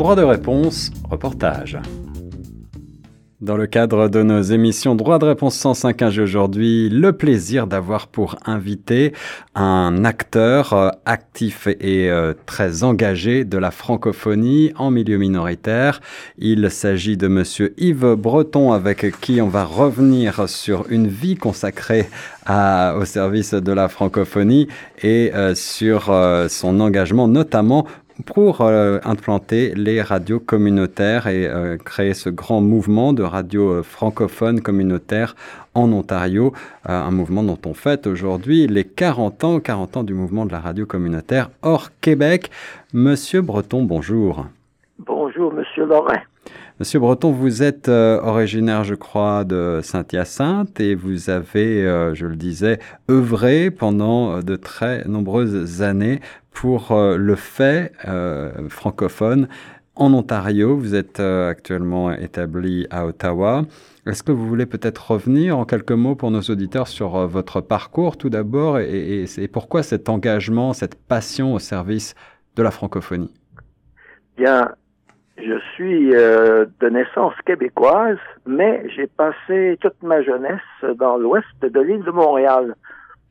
Droit de réponse, reportage. Dans le cadre de nos émissions Droit de réponse 105 j'ai aujourd'hui le plaisir d'avoir pour invité un acteur euh, actif et euh, très engagé de la francophonie en milieu minoritaire. Il s'agit de monsieur Yves Breton avec qui on va revenir sur une vie consacrée au service de la francophonie et euh, sur son engagement notamment pour euh, implanter les radios communautaires et euh, créer ce grand mouvement de radios euh, francophones communautaires en Ontario, un mouvement dont on fête aujourd'hui les 40 ans, 40 ans du mouvement de la radio communautaire hors Québec. Monsieur Breton, bonjour. Bonjour, monsieur Laurent. Monsieur Breton, vous êtes euh, originaire, je crois, de Saint-Hyacinthe et vous avez, euh, je le disais, œuvré pendant de très nombreuses années pour le fait francophone en Ontario. Vous êtes actuellement établi à Ottawa. Est-ce que vous voulez peut-être revenir en quelques mots pour nos auditeurs sur votre parcours tout d'abord et, pourquoi cet engagement, cette passion au service de la francophonie? Bien, je suis euh, de naissance québécoise, mais j'ai passé toute ma jeunesse dans l'ouest de l'île de Montréal,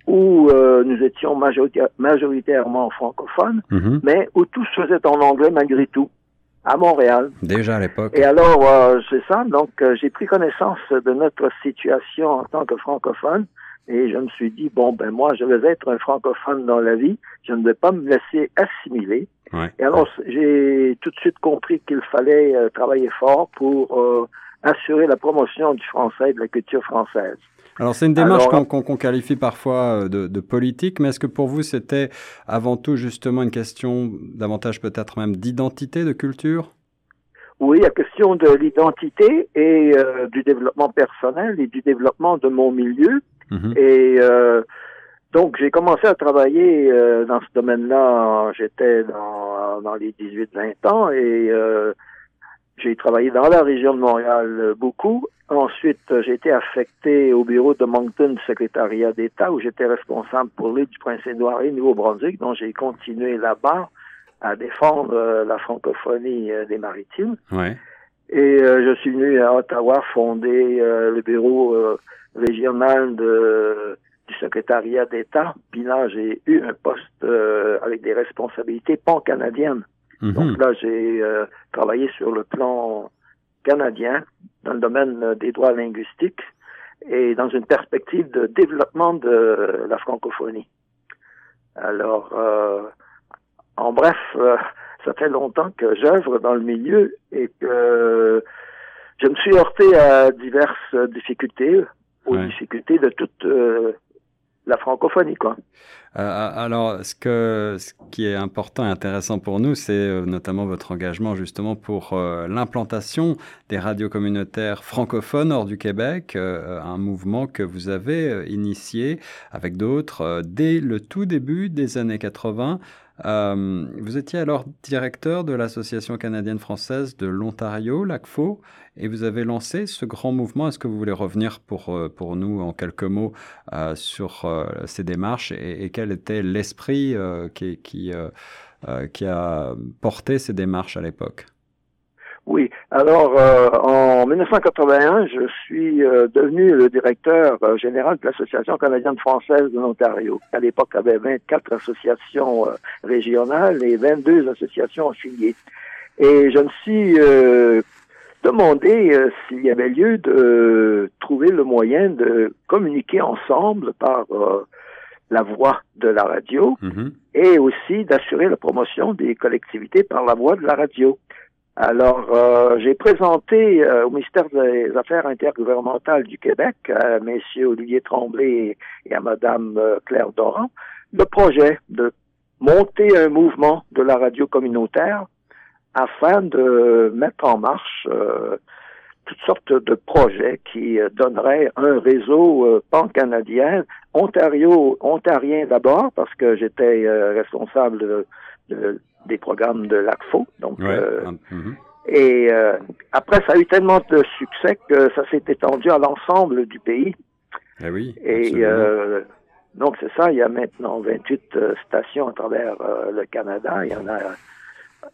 où euh, nous étions majoritairement francophones, mhm. mais où tout se faisait en anglais malgré tout, à Montréal. Déjà à l'époque. Et alors, euh, c'est ça, donc j'ai pris connaissance de notre situation en tant que francophone, et je me suis dit, bon, ben moi, je vais être un francophone dans la vie, je ne vais pas me laisser assimiler. Et alors, j'ai tout de suite compris qu'il fallait euh, travailler fort pour euh, assurer la promotion du français et de la culture française. Alors, c'est une démarche qu'on qualifie parfois euh, de, de politique, mais est-ce que pour vous, c'était avant tout justement une question davantage peut-être même d'identité, de culture? Oui, la question de l'identité et du développement personnel et du développement de mon milieu. Mhm. Et euh, donc, j'ai commencé à travailler euh, dans ce domaine-là. J'étais dans, dans les 18-20 ans et euh, j'ai travaillé dans la région de Montréal beaucoup. Ensuite, j'ai été affecté au bureau de Moncton du secrétariat d'État où j'étais responsable pour l'île du Prince-Édouard et Nouveau-Brunswick. Donc, j'ai continué là-bas à défendre la francophonie des maritimes. Ouais. Et je suis venu à Ottawa fonder le bureau régional de, du secrétariat d'État. Puis là, j'ai eu un poste euh, avec des responsabilités pan-canadiennes. Mhm. Donc là, j'ai euh, travaillé sur le plan canadien dans le domaine des droits linguistiques et dans une perspective de développement de la francophonie. Alors, euh, en bref, ça fait longtemps que j'œuvre dans le milieu et que je me suis heurté à diverses difficultés aux difficultés de toute euh, la francophonie, quoi. Euh, alors, ce, que, ce qui est important et intéressant pour nous, c'est euh, notamment votre engagement justement pour l'implantation des radios communautaires francophones hors du Québec, un mouvement que vous avez initié avec d'autres dès le tout début des années 80. Vous étiez alors directeur de l'Association canadienne-française de l'Ontario, l'ACFO, et vous avez lancé ce grand mouvement. Est-ce que vous voulez revenir pour, euh, pour nous en quelques mots euh, sur euh, ces démarches et, quel était l'esprit qui, qui, a porté ces démarches à l'époque? Oui. Alors, en 1981, je suis devenu le directeur général de l'Association canadienne-française de l'Ontario. À l'époque, il y avait 24 associations régionales et 22 associations affiliées. Et je me suis euh, s'il y avait lieu de trouver le moyen de communiquer ensemble par euh, la voix de la radio mhm. et aussi d'assurer la promotion des collectivités par la voix de la radio. Alors, euh, j'ai présenté au ministère des Affaires intergouvernementales du Québec à M. Olivier Tremblay et à Mme Claire Doran le projet de monter un mouvement de la radio communautaire afin de mettre en marche euh, toutes sortes de projets qui euh, donneraient un réseau euh, pan-canadien, Ontario, ontarien d'abord, parce que j'étais responsable de, des programmes de l'ACFO. Donc, mhm. Et après, ça a eu tellement de succès que ça s'est étendu à l'ensemble du pays. Eh oui, et donc, c'est ça, il y a maintenant 28 stations à travers le Canada. Il y en a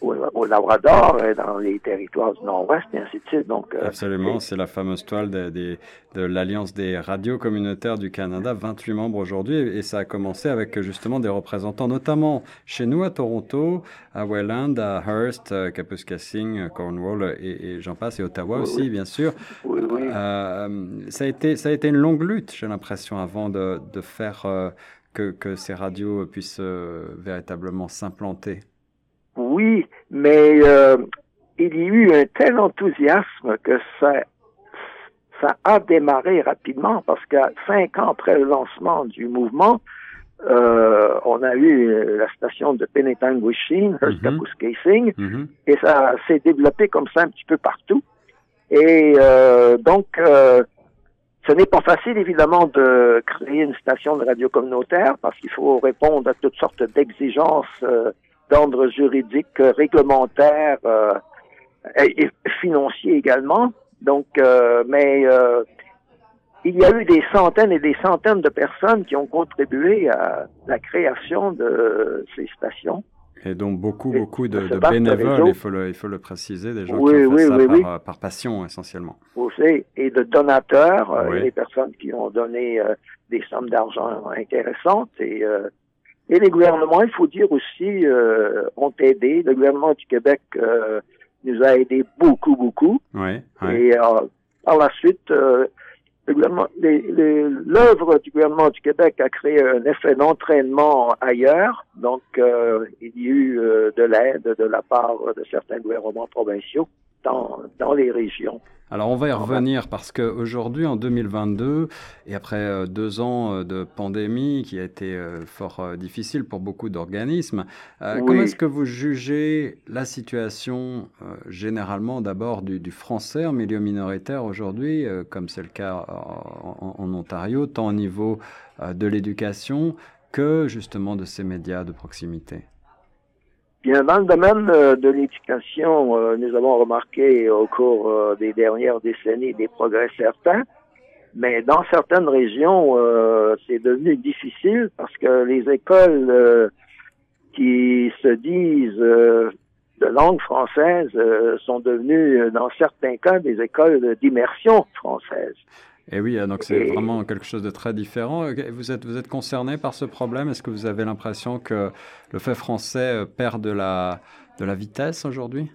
au, Labrador, et dans les territoires du Nord-Ouest, et ainsi de suite. Donc, euh, Absolument, c'est la fameuse toile de, de, de l'Alliance des radios communautaires du Canada, 28 membres aujourd'hui, et ça a commencé avec justement des représentants, notamment chez nous à Toronto, à Welland, à Hearst, Kapuskasing, Cornwall, et, j'en passe, et Ottawa aussi, bien sûr. Oui. Euh, ça, a été, ça a été une longue lutte, j'ai l'impression, avant de, de faire euh, que, que, ces radios puissent véritablement s'implanter. Oui, mais euh, il y a eu un tel enthousiasme que ça, ça a démarré rapidement parce qu'à cinq ans après le lancement du mouvement, euh, on a eu la station de Penetanguishing, Hearst mm Casing, mm-hmm. et ça s'est développé comme ça un petit peu partout. Et euh, donc, euh, ce n'est pas facile, évidemment, de créer une station de radio communautaire parce qu'il faut répondre à toutes sortes d'exigences d'ordre juridique, euh, réglementaire euh, et, financier également. Donc, euh, mais il y a eu des centaines et des centaines de personnes qui ont contribué à la création de ces stations. Et donc beaucoup, beaucoup de, bénévoles, il faut, le, il faut le préciser, des gens qui ont fait ça par, par, passion essentiellement. Aussi, et de donateurs, des personnes qui ont donné des sommes d'argent intéressantes et et les gouvernements, il faut dire aussi, euh, ont aidé. Le gouvernement du Québec euh, nous a aidé beaucoup, beaucoup. Et euh, par la suite, euh, l'œuvre du gouvernement du Québec a créé un effet d'entraînement ailleurs. Donc, euh, il y a eu de l'aide de la part de certains gouvernements provinciaux dans, dans les régions. Alors on va y revenir parce qu'aujourd'hui, en 2022, et après euh, deux ans euh, de pandémie qui a été euh, fort difficile pour beaucoup d'organismes, comment est-ce que vous jugez la situation généralement d'abord du, français en milieu minoritaire aujourd'hui, comme c'est le cas en, Ontario, tant au niveau de l'éducation que justement de ces médias de proximité? Bien, dans le domaine euh, de l'éducation, euh, nous avons remarqué au cours euh, des dernières décennies des progrès certains, mais dans certaines régions, c'est devenu difficile parce que les écoles qui se disent de langue française sont devenues, dans certains cas, des écoles d'immersion française. Et oui, donc c'est vraiment quelque chose de très différent. Vous êtes, vous êtes concerné par ce problème? Est-ce que vous avez l'impression que le fait français euh, perd de la, de la vitesse aujourd'hui?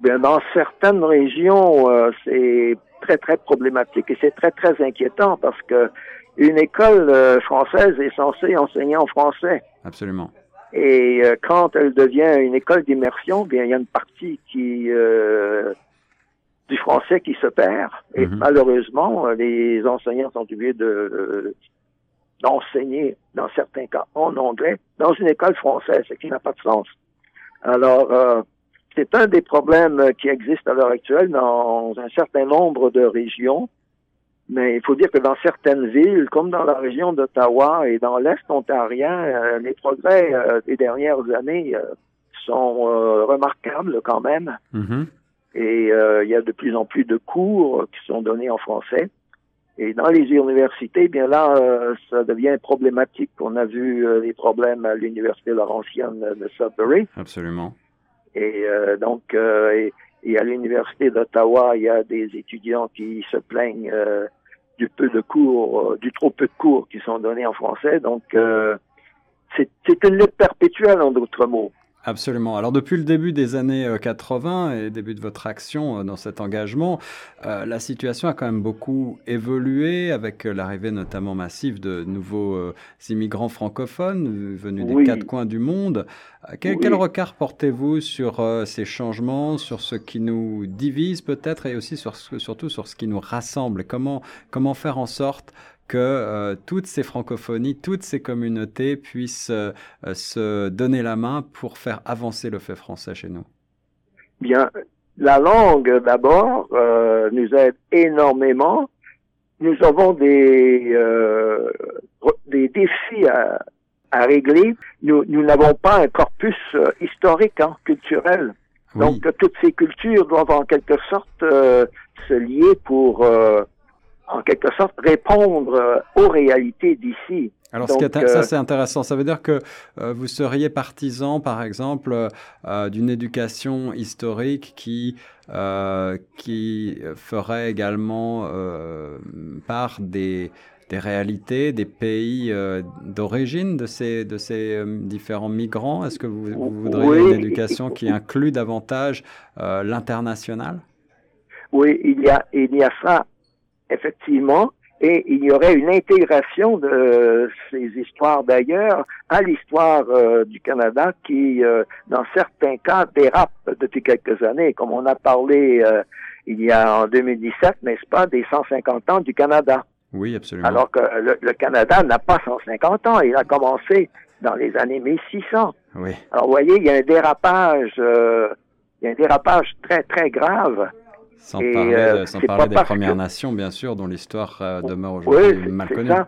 Bien, dans certaines régions, euh, c'est très, très problématique et c'est très, très inquiétant parce que une école euh, française est censée enseigner en français. Absolument. Et quand elle devient une école d'immersion, bien, il y a une partie qui du français qui se perd. Et mhm. malheureusement, les enseignants sont obligés de d'enseigner, dans certains cas, en anglais, dans une école française, ce qui n'a pas de sens. Alors, euh, c'est un des problèmes qui existent à l'heure actuelle dans un certain nombre de régions. Mais il faut dire que dans certaines villes, comme dans la région d'Ottawa et dans l'Est ontarien, euh, les progrès euh, des dernières années sont remarquables quand même. Mhm. Et euh, il y a de plus en plus de cours qui sont donnés en français. Et dans les universités, eh bien là, euh, ça devient problématique. On a vu euh, les problèmes à l'université Laurentienne de Sudbury. Absolument. Et donc, et, et, à l'université d'Ottawa, il y a des étudiants qui se plaignent du peu de cours, du trop peu de cours qui sont donnés en français. Donc, c'est une lutte perpétuelle, en d'autres mots. Absolument. Alors depuis le début des années 80 euh, et début de votre action euh, dans cet engagement, euh, la situation a quand même beaucoup évolué avec l'arrivée notamment massive de nouveaux immigrants francophones venus des quatre coins du monde. Quel, quel regard portez-vous sur ces changements, sur ce qui nous divise peut-être et aussi sur, surtout sur ce qui nous rassemble? Comment, comment faire en sorte que euh, toutes ces francophonies, toutes ces communautés puissent euh, se donner la main pour faire avancer le fait français chez nous Bien, la langue d'abord euh, nous aide énormément. Nous avons des, des défis à, à régler. Nous n'avons pas un corpus historique, hein, culturel. Donc toutes ces cultures doivent en quelque sorte se lier pour en quelque sorte, répondre aux réalités d'ici. Alors, ça, euh, c'est intéressant. Ça veut dire que euh, vous seriez partisan, par exemple, euh, d'une éducation historique qui, qui ferait également part des, des réalités, des pays d'origine de ces, de ces différents migrants? Est-ce que vous, voudriez une éducation qui inclut davantage l'international? Oui, il y, a, il y a ça, effectivement et il y aurait une intégration de ces histoires d'ailleurs à l'histoire euh, du Canada qui, euh, dans certains cas, dérape depuis quelques années, comme on a parlé euh, il y a en 2017, n'est-ce pas, des 150 ans du Canada. Oui, absolument. Alors que le, Canada n'a pas 150 ans, il a commencé dans les années 1600. Oui. Alors, vous voyez, il y a un dérapage, il y a un dérapage très, très grave. Sans parler, euh, sans parler des Premières Nations, bien sûr, dont l'histoire euh, demeure aujourd'hui mal connue. Ça.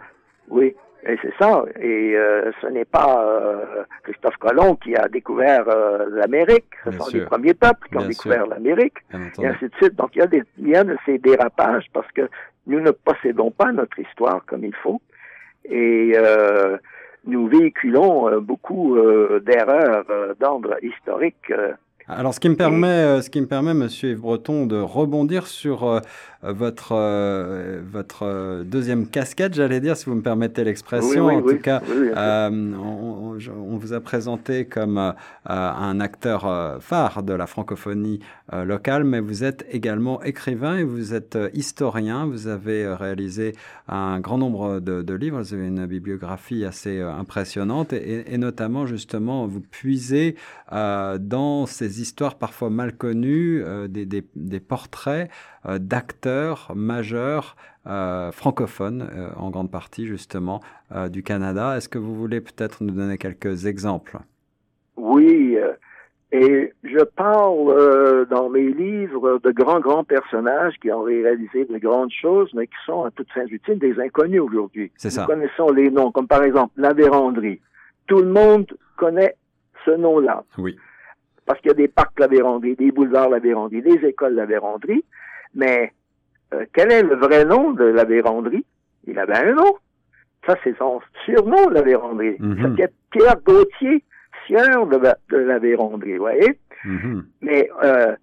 Oui, et c'est ça. Et euh, ce n'est pas Christophe Colomb qui a découvert l'Amérique. Ce sont les premiers peuples qui ont découvert l'Amérique. Et ainsi de suite. Donc il y, a des, il y a de ces dérapages parce que nous ne possédons pas notre histoire comme il faut. Et nous véhiculons beaucoup d'erreurs d'ordre historique alors, ce qui me permet, euh, ce qui me permet, Monsieur Yves Breton, de rebondir sur euh, votre euh, votre deuxième casquette, j'allais dire, si vous me permettez l'expression. en tout cas, on, vous a présenté comme un acteur phare de la francophonie locale, mais vous êtes également écrivain et vous êtes historien. Vous avez réalisé un grand nombre de, livres. Vous avez une bibliographie assez impressionnante et, et notamment justement vous puisez dans ces histoires parfois mal connues, euh, des, des, portraits euh, d'acteurs majeurs euh, francophones, en grande partie justement, du Canada. Est-ce que vous voulez peut-être nous donner quelques exemples? Oui, et je parle dans mes livres de grands, grands personnages qui ont réalisé de grandes choses, mais qui sont à toutes fins utiles des inconnus aujourd'hui. C'est ça. Nous connaissons les noms, comme par exemple la Vérandrie. Tout le monde connaît ce nom-là. Oui parce qu'il y a des parcs la Vérandrie, des boulevards la Vérandrie, des écoles la Vérandrie, mais euh, quel est le vrai nom de la Vérandrie? Il avait un nom. Ça, c'est son surnom, la Vérandrie. Mm Pierre Gauthier, sieur de, la Vérandrie, vous voyez? Mm-hmm. Mais, euh,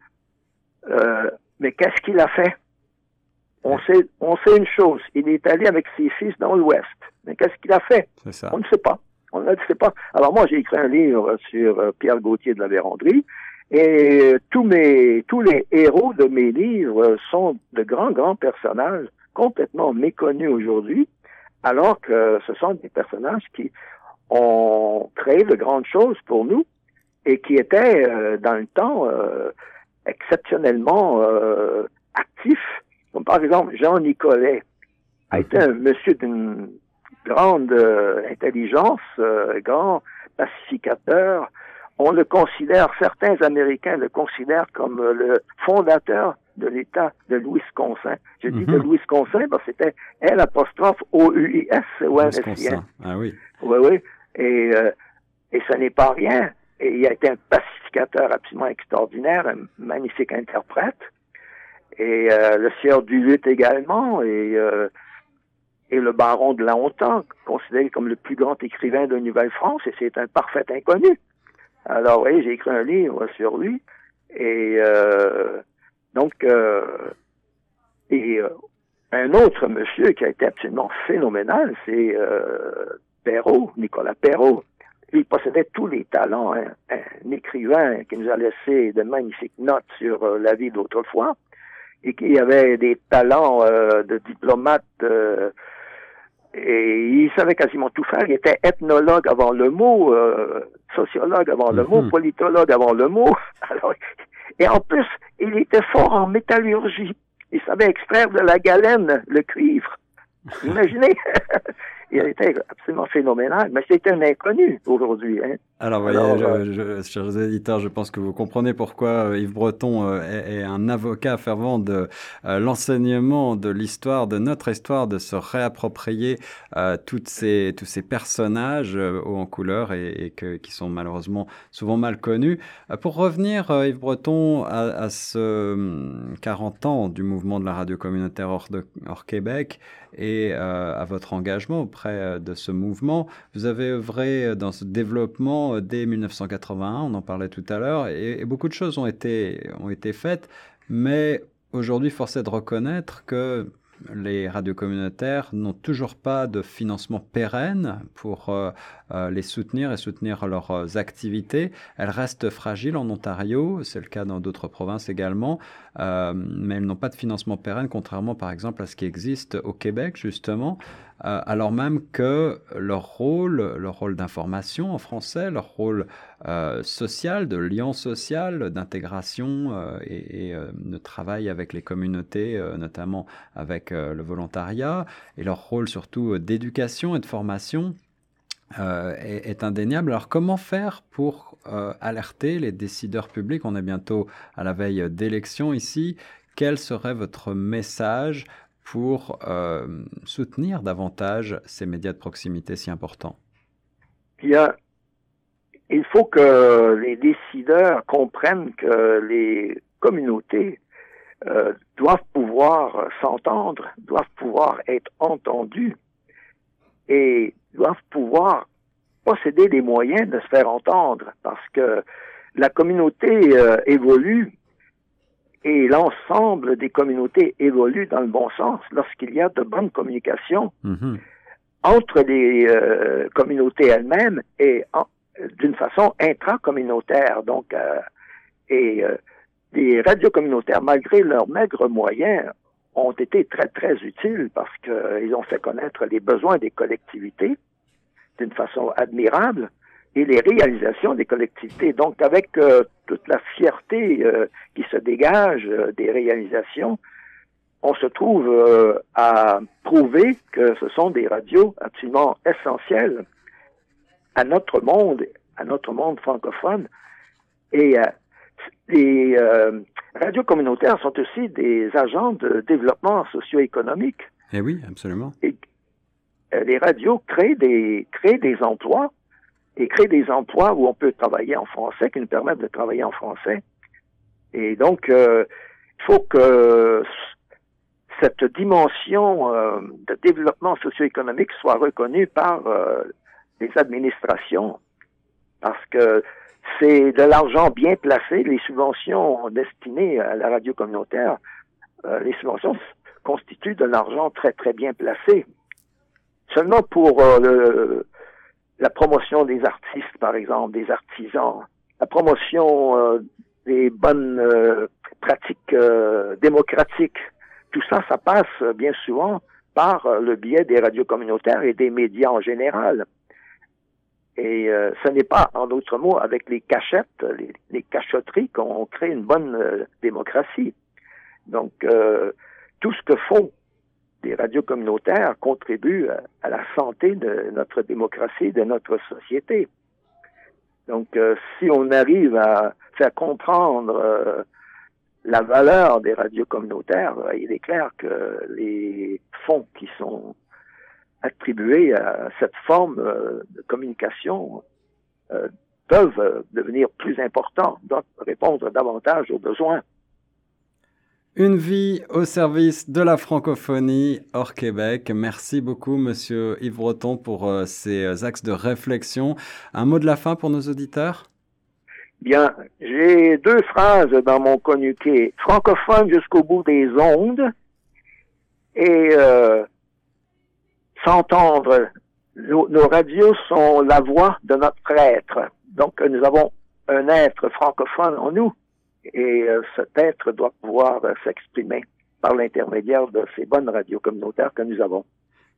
euh, mais qu'est-ce qu'il a fait? On sait, on sait une chose. Il est allé avec ses fils dans l'Ouest. Mais qu'est-ce qu'il a fait? On ne sait pas. On ne sait pas. Alors moi, j'ai écrit un livre sur euh, Pierre Gauthier de la Vérandrie. Et tous mes, tous les héros de mes livres sont de grands, grands personnages complètement méconnus aujourd'hui, alors que ce sont des personnages qui ont créé de grandes choses pour nous et qui étaient, euh, dans le temps, euh, exceptionnellement actifs. Comme par exemple, Jean Nicolet a été un monsieur d'une grande euh, intelligence, euh, grand pacificateur. On le considère, certains Américains le considèrent comme euh, le fondateur de l'État de Louis-Wisconsin. Je dis de mhm. Parce que c'était L apostrophe O-U-I-S o s Ah oui. Oui, oui. Et, et ce n'est pas rien. Et il a été un pacificateur absolument extraordinaire, un magnifique interprète. Et le sieur Duluth également. Et et le baron de Hontan, considéré comme le plus grand écrivain de Nouvelle-France, et c'est un parfait inconnu. Alors, oui, j'ai écrit un livre sur lui, et euh, donc, euh, et euh, un autre monsieur qui a été absolument phénoménal, c'est Perrault, Nicolas Perrault. Il possédait tous les talents, hein. un écrivain qui nous a laissé de magnifiques notes sur la vie d'autrefois, et qui avait des talents de diplomate et il savait quasiment tout faire. Il était ethnologue avant le mot, euh, sociologue avant le mot, mhm. politologue avant le mot. et en plus, il était fort en métallurgie. Il savait extraire de la galène le cuivre. Imaginez. Il était absolument phénoménal, mais c'était un inconnu aujourd'hui. Hein. Alors, voyez, euh, chers éditeurs, je pense que vous comprenez pourquoi euh, Yves Breton euh, est, un avocat fervent de l'enseignement de l'histoire, de notre histoire, de se réapproprier toutes ces, tous ces personnages hauts en couleur et, que, qui sont malheureusement souvent mal connus. pour revenir, Yves Breton, à, à, ce 40 hum, ans du mouvement de la radio communautaire hors, de, hors Québec et à votre engagement auprès de ce mouvement, vous avez œuvré dans ce développement euh, dès 1981, on en parlait tout à l'heure, et, beaucoup de choses ont été, ont été faites, mais aujourd'hui, force est de reconnaître que les radios communautaires n'ont toujours pas de financement pérenne pour euh, euh, les soutenir et soutenir leurs activités. Elles restent fragiles en Ontario, c'est le cas dans d'autres provinces également, mais elles n'ont pas de financement pérenne, contrairement par exemple à ce qui existe au Québec justement. Euh, alors même que leur rôle, leur rôle d'information en français, leur rôle euh, social, de lien social, d'intégration euh, et, de travail avec les communautés, notamment avec le volontariat, et leur rôle surtout d'éducation et de formation, est, est, indéniable. Alors comment faire pour alerter les décideurs publics? On est bientôt à la veille d'élections ici. Quel serait votre message pour euh, soutenir davantage ces médias de proximité si importants. Il faut que les décideurs comprennent que les communautés euh, doivent pouvoir s'entendre, doivent pouvoir être entendues et doivent pouvoir posséder les moyens de se faire entendre parce que la communauté euh, évolue et l'ensemble des communautés évoluent dans le bon sens lorsqu'il y a de bonnes communications mhm. entre les euh, communautés elles-mêmes et d'une façon intracommunautaire. Donc, euh, et euh, les radios communautaires, malgré leurs maigres moyens, ont été très, très utiles parce qu'ils ont fait connaître les besoins des collectivités d'une façon admirable et les réalisations des collectivités. Donc, avec euh, toute la fierté euh, qui se dégage euh, des réalisations, on se trouve à prouver que ce sont des radios absolument essentielles à notre monde, à notre monde francophone. Et les radios communautaires sont aussi des agents de développement socio-économique. Eh oui, absolument. Et les radios créent des, créent des emplois et créer des emplois où on peut travailler en français, qui nous permettent de travailler en français. Et donc, euh, il faut que cette dimension euh, de développement socio-économique soit reconnue par euh, les administrations, parce que c'est de l'argent bien placé, les subventions destinées à la radio communautaire, les subventions constituent de l'argent très, très bien placé. Seulement pour le, la promotion des artistes, par exemple, des artisans, la promotion euh, des bonnes euh, pratiques euh, démocratiques. Tout ça, ça passe bien souvent par le biais des radios communautaires et des médias en général. Et ce n'est pas, en d'autres mots, avec les cachettes, les, les cachotteries qu'on crée une bonne démocratie. Donc, tout ce que font les radios communautaires contribuent à, la santé de notre démocratie, de notre société. Donc, euh, si on arrive à faire comprendre euh, la valeur des radios communautaires, euh, il est clair que les fonds qui sont attribués à cette forme de communication peuvent devenir plus importants, donc répondre davantage aux besoins. Une vie au service de la francophonie hors Québec. Merci beaucoup, monsieur Yves Breton, pour euh, ces euh, axes de réflexion. Un mot de la fin pour nos auditeurs? Bien, j'ai deux phrases dans mon communiqué. Francophone jusqu'au bout des ondes et euh, s'entendre. Nos, nos radios sont la voix de notre être. Donc, nous avons un être francophone en nous et euh, cet être doit pouvoir euh, s'exprimer par l'intermédiaire de ces bonnes radios communautaires que nous avons.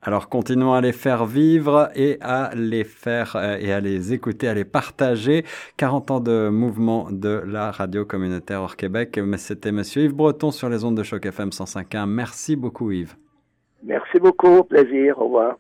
Alors continuons à les faire vivre et à les faire euh, et à les écouter, à les partager. 40 ans de mouvement de la radio communautaire hors Québec. C'était Monsieur Yves Breton sur les ondes de choc FM 105.1. Merci beaucoup Yves. Merci beaucoup, plaisir, au revoir.